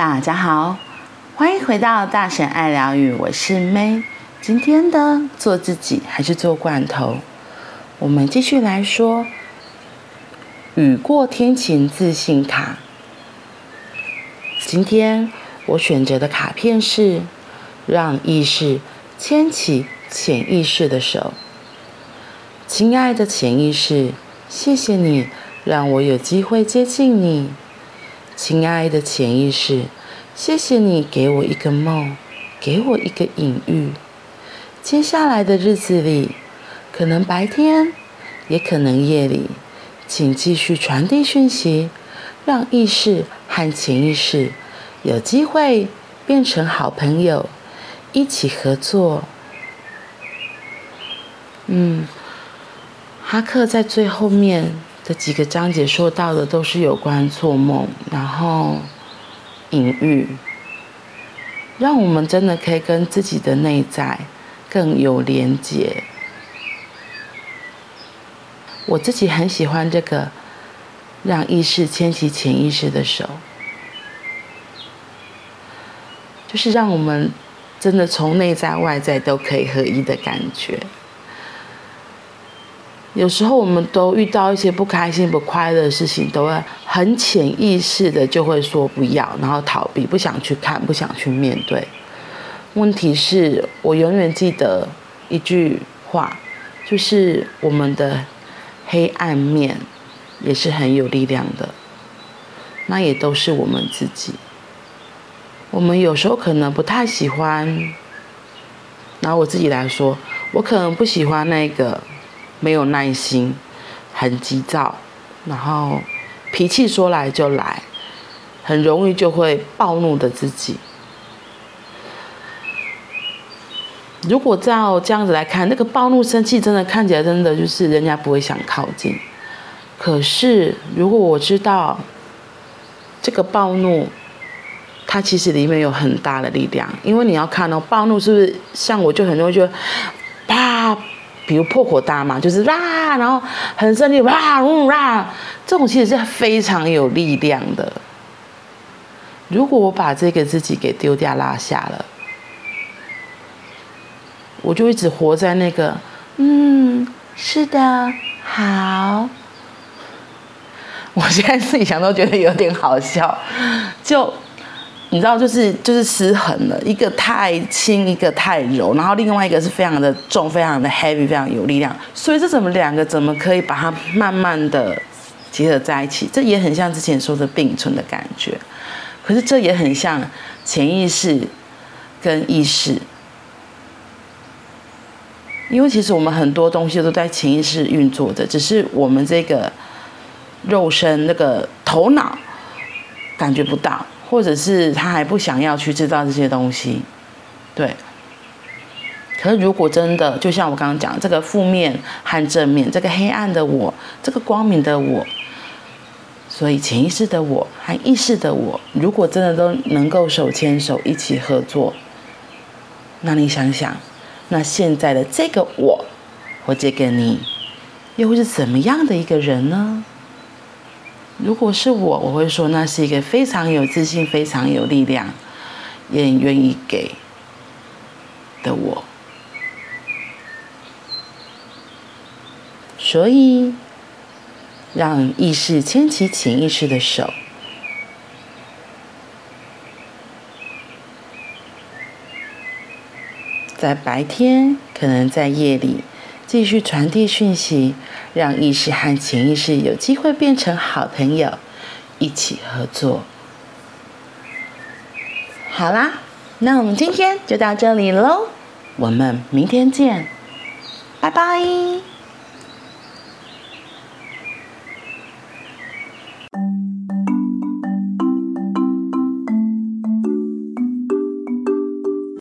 大家好，欢迎回到大神爱疗愈，我是 May。今天的做自己还是做罐头？我们继续来说雨过天晴自信卡。今天我选择的卡片是让意识牵起潜意识的手。亲爱的潜意识，谢谢你让我有机会接近你。亲爱的潜意识，谢谢你给我一个梦，给我一个隐喻。接下来的日子里，可能白天，也可能夜里，请继续传递讯息，让意识和潜意识有机会变成好朋友，一起合作。嗯，哈克在最后面。这几个章节说到的都是有关做梦，然后隐喻，让我们真的可以跟自己的内在更有连接。我自己很喜欢这个，让意识牵起潜意识的手，就是让我们真的从内在外在都可以合一的感觉。有时候我们都遇到一些不开心、不快乐的事情，都会很潜意识的就会说不要，然后逃避，不想去看，不想去面对。问题是我永远记得一句话，就是我们的黑暗面也是很有力量的，那也都是我们自己。我们有时候可能不太喜欢，拿我自己来说，我可能不喜欢那个。没有耐心，很急躁，然后脾气说来就来，很容易就会暴怒的自己。如果照这样子来看，那个暴怒、生气，真的看起来真的就是人家不会想靠近。可是如果我知道这个暴怒，它其实里面有很大的力量，因为你要看到暴怒是不是像我就很容易就。比如破口大骂，就是哇，然后很生气，哇呜哇，这种其实是非常有力量的。如果我把这个自己给丢掉拉下了，我就一直活在那个，嗯，是的，好。我现在自己想都觉得有点好笑，就。你知道，就是就是失衡了，一个太轻，一个太柔，然后另外一个是非常的重，非常的 heavy，非常有力量。所以这怎么两个怎么可以把它慢慢的结合在一起？这也很像之前说的并存的感觉。可是这也很像潜意识跟意识，因为其实我们很多东西都在潜意识运作的，只是我们这个肉身那个头脑感觉不到。或者是他还不想要去知道这些东西，对。可是如果真的，就像我刚刚讲，这个负面和正面，这个黑暗的我，这个光明的我，所以潜意识的我和意识的我，如果真的都能够手牵手一起合作，那你想想，那现在的这个我，或这个你，又会是怎么样的一个人呢？如果是我，我会说那是一个非常有自信、非常有力量，也很愿意给的我。所以，让意识牵起潜意识的手，在白天，可能在夜里。继续传递讯息，让意识和潜意识有机会变成好朋友，一起合作。好啦，那我们今天就到这里喽，我们明天见，拜拜。